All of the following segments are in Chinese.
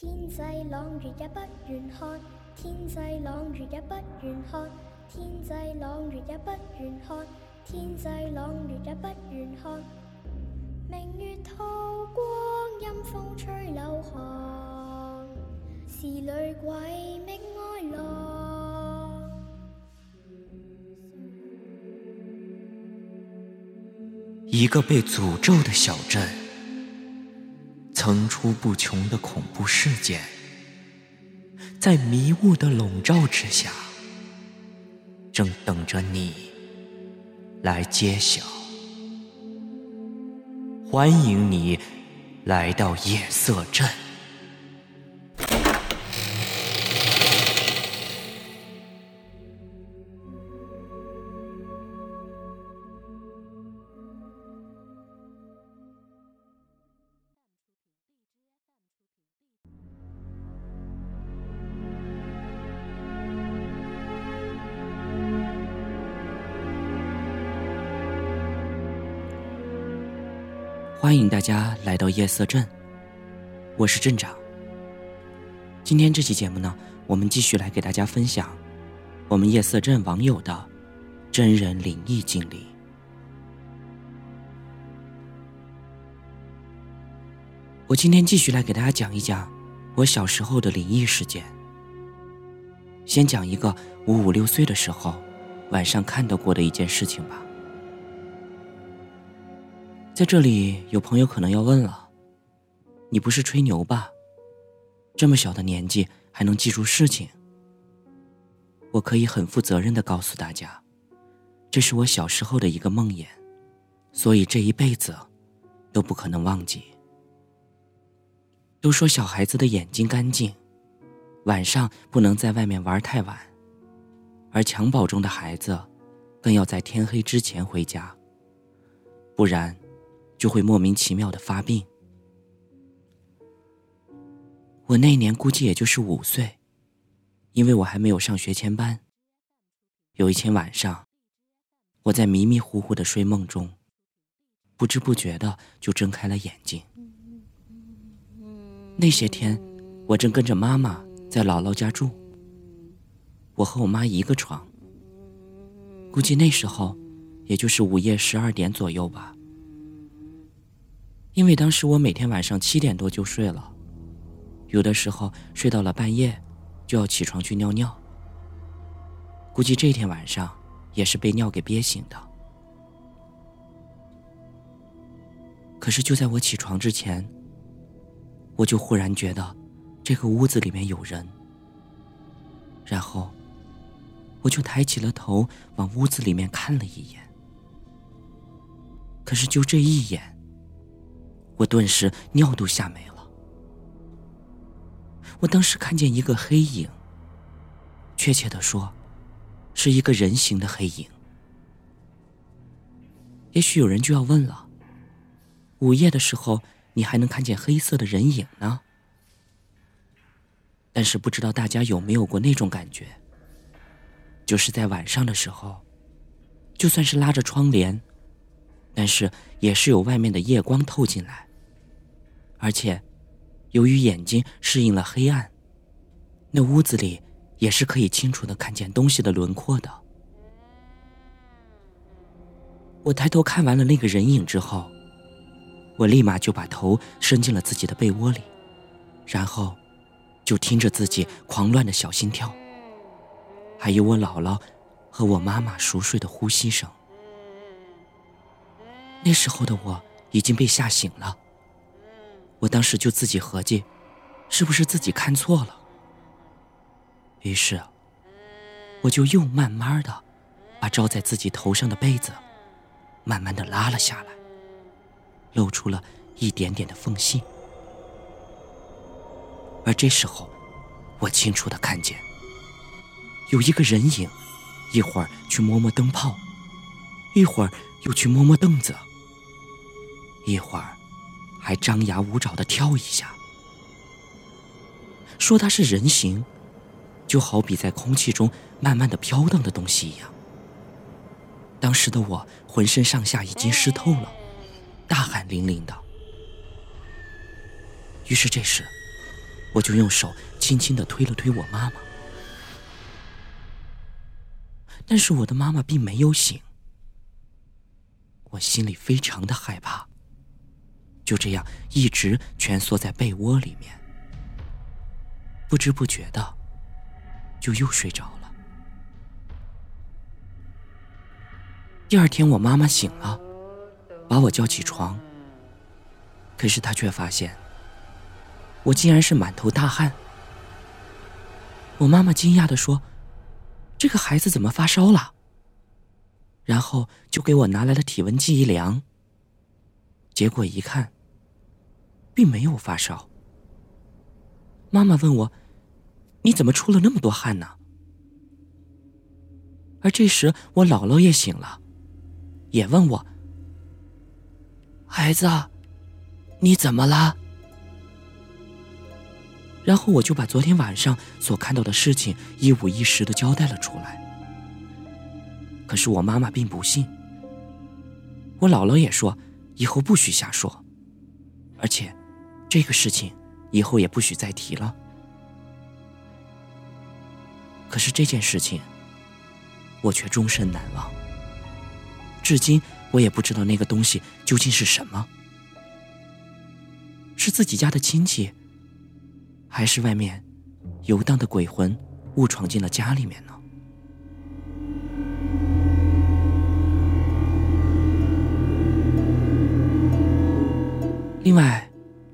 天际朗月也不愿看，天际朗月也不愿看，天际朗月也不愿看，天际朗月也不愿看。明月透光，阴风吹柳寒，是女鬼觅哀郎。一个被诅咒的小镇。层出不穷的恐怖事件，在迷雾的笼罩之下，正等着你来揭晓。欢迎你来到夜色镇。欢迎大家来到夜色镇，我是镇长。今天这期节目呢，我们继续来给大家分享我们夜色镇网友的真人灵异经历。我今天继续来给大家讲一讲我小时候的灵异事件。先讲一个我五六岁的时候晚上看到过的一件事情吧。在这里，有朋友可能要问了：“你不是吹牛吧？这么小的年纪还能记住事情？”我可以很负责任的告诉大家，这是我小时候的一个梦魇，所以这一辈子都不可能忘记。都说小孩子的眼睛干净，晚上不能在外面玩太晚，而襁褓中的孩子更要在天黑之前回家，不然。就会莫名其妙的发病。我那年估计也就是五岁，因为我还没有上学前班。有一天晚上，我在迷迷糊糊的睡梦中，不知不觉的就睁开了眼睛。那些天，我正跟着妈妈在姥姥家住，我和我妈一个床。估计那时候，也就是午夜十二点左右吧。因为当时我每天晚上七点多就睡了，有的时候睡到了半夜，就要起床去尿尿。估计这天晚上也是被尿给憋醒的。可是就在我起床之前，我就忽然觉得这个屋子里面有人，然后我就抬起了头往屋子里面看了一眼。可是就这一眼。我顿时尿都吓没了。我当时看见一个黑影，确切的说，是一个人形的黑影。也许有人就要问了：午夜的时候，你还能看见黑色的人影呢？但是不知道大家有没有过那种感觉，就是在晚上的时候，就算是拉着窗帘，但是也是有外面的夜光透进来。而且，由于眼睛适应了黑暗，那屋子里也是可以清楚的看见东西的轮廓的。我抬头看完了那个人影之后，我立马就把头伸进了自己的被窝里，然后就听着自己狂乱的小心跳，还有我姥姥和我妈妈熟睡的呼吸声。那时候的我已经被吓醒了。我当时就自己合计，是不是自己看错了？于是，我就又慢慢的把罩在自己头上的被子慢慢的拉了下来，露出了一点点的缝隙。而这时候，我清楚的看见有一个人影，一会儿去摸摸灯泡，一会儿又去摸摸凳子，一会儿。还张牙舞爪的跳一下，说它是人形，就好比在空气中慢慢的飘荡的东西一样。当时的我浑身上下已经湿透了，大汗淋淋的。于是这时，我就用手轻轻的推了推我妈妈，但是我的妈妈并没有醒。我心里非常的害怕，就这样一直蜷缩在被窝里面，不知不觉的就又睡着了。第二天，我妈妈醒了，把我叫起床，可是她却发现我竟然是满头大汗。我妈妈惊讶的说：“这个孩子怎么发烧了？”然后就给我拿来了体温计一量，结果一看，并没有发烧。妈妈问我：“你怎么出了那么多汗呢？”而这时我姥姥也醒了，也问我：“孩子，你怎么了？”然后我就把昨天晚上所看到的事情一五一十的交代了出来。可是我妈妈并不信，我姥姥也说以后不许瞎说，而且这个事情以后也不许再提了。可是这件事情，我却终身难忘。至今我也不知道那个东西究竟是什么，是自己家的亲戚，还是外面游荡的鬼魂误闯进了家里面呢？另外，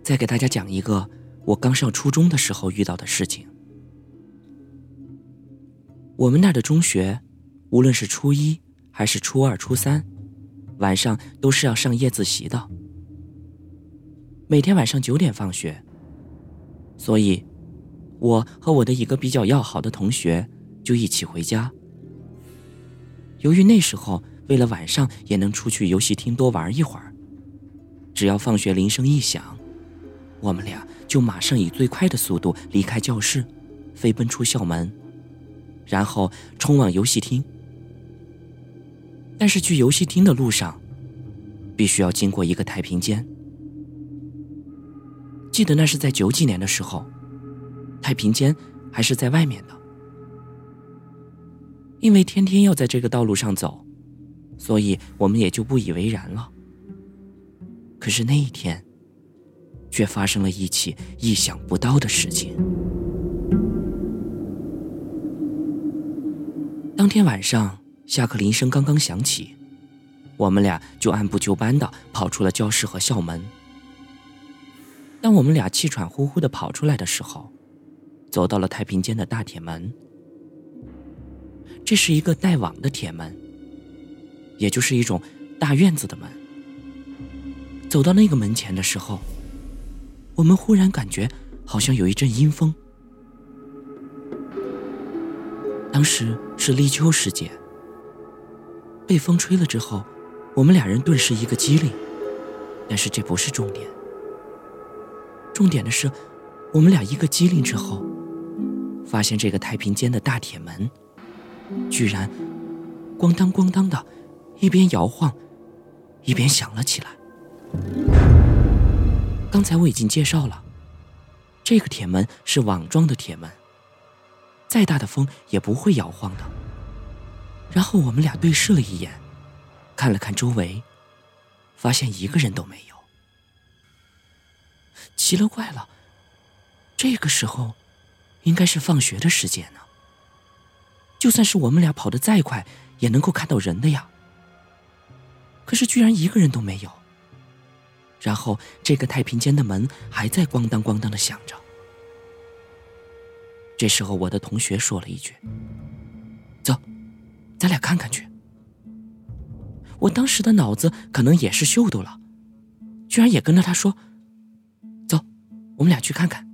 再给大家讲一个我刚上初中的时候遇到的事情。我们那儿的中学，无论是初一还是初二、初三，晚上都是要上夜自习的。每天晚上九点放学，所以，我和我的一个比较要好的同学就一起回家。由于那时候为了晚上也能出去游戏厅多玩一会儿。只要放学铃声一响，我们俩就马上以最快的速度离开教室，飞奔出校门，然后冲往游戏厅。但是去游戏厅的路上，必须要经过一个太平间。记得那是在九几年的时候，太平间还是在外面的。因为天天要在这个道路上走，所以我们也就不以为然了。可是那一天，却发生了一起意想不到的事情。当天晚上，下课铃声刚刚响起，我们俩就按部就班的跑出了教室和校门。当我们俩气喘呼呼的跑出来的时候，走到了太平间的大铁门。这是一个带网的铁门，也就是一种大院子的门。走到那个门前的时候，我们忽然感觉好像有一阵阴风。当时是立秋时节，被风吹了之后，我们俩人顿时一个机灵。但是这不是重点，重点的是，我们俩一个机灵之后，发现这个太平间的大铁门，居然咣当咣当的，一边摇晃，一边响了起来。刚才我已经介绍了，这个铁门是网状的铁门，再大的风也不会摇晃的。然后我们俩对视了一眼，看了看周围，发现一个人都没有。奇了怪了，这个时候应该是放学的时间呢。就算是我们俩跑得再快，也能够看到人的呀。可是居然一个人都没有。然后，这个太平间的门还在咣当咣当的响着。这时候，我的同学说了一句：“走，咱俩看看去。”我当时的脑子可能也是秀逗了，居然也跟着他说：“走，我们俩去看看。”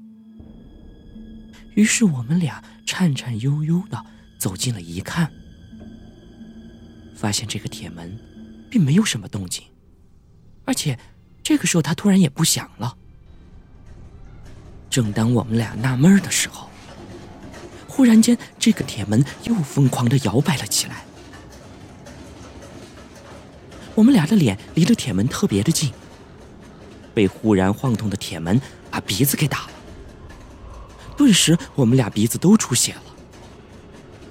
于是，我们俩颤颤悠悠的走进了，一看，发现这个铁门并没有什么动静，而且。这个时候，他突然也不响了。正当我们俩纳闷的时候，忽然间，这个铁门又疯狂的摇摆了起来。我们俩的脸离着铁门特别的近，被忽然晃动的铁门把鼻子给打了。顿时我们俩鼻子都出血了。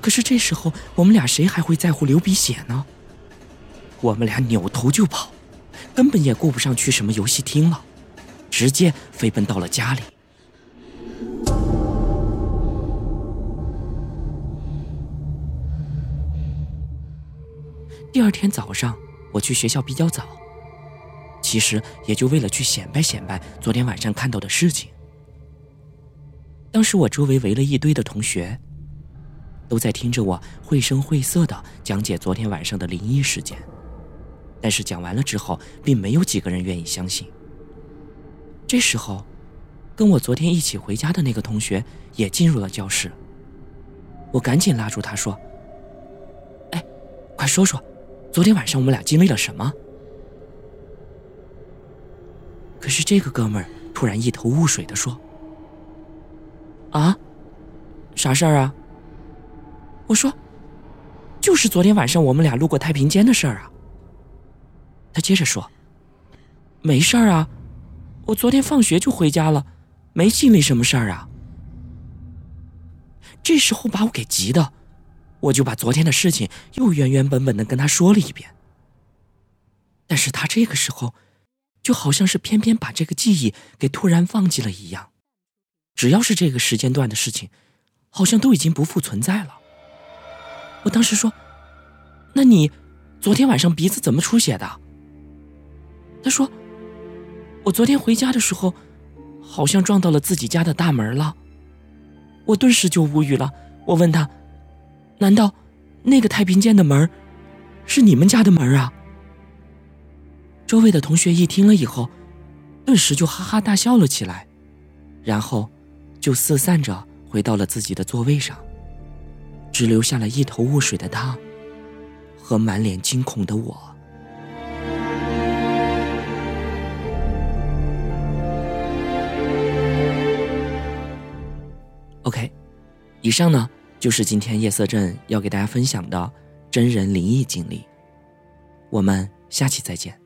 可是这时候我们俩谁还会在乎流鼻血呢？我们俩扭头就跑，根本也顾不上去什么游戏厅了，直接飞奔到了家里。第二天早上，我去学校比较早，其实也就为了去显摆显摆昨天晚上看到的事情。当时我周围围了一堆的同学，都在听着我绘声绘色的讲解昨天晚上的灵异事件，但是讲完了之后，并没有几个人愿意相信。这时候，跟我昨天一起回家的那个同学也进入了教室，我赶紧拉住他说：“哎，快说说。”昨天晚上我们俩经历了什么？可是这个哥们儿突然一头雾水的说：“啊，啥事儿啊？”我说：“就是昨天晚上我们俩路过太平间的事儿啊。”他接着说：“没事儿啊，我昨天放学就回家了，没经历什么事儿啊。”这时候把我给急的。我就把昨天的事情又原原本本的跟他说了一遍，但是他这个时候，就好像是偏偏把这个记忆给突然忘记了一样，只要是这个时间段的事情，好像都已经不复存在了。我当时说：“那你昨天晚上鼻子怎么出血的？”他说：“我昨天回家的时候，好像撞到了自己家的大门了。”我顿时就无语了，我问他。难道那个太平间的门是你们家的门啊？周围的同学一听了以后，顿时就哈哈大笑了起来，然后就四散着回到了自己的座位上，只留下了一头雾水的他和满脸惊恐的我。以上呢。就是今天夜色镇要给大家分享的真人灵异经历，我们下期再见。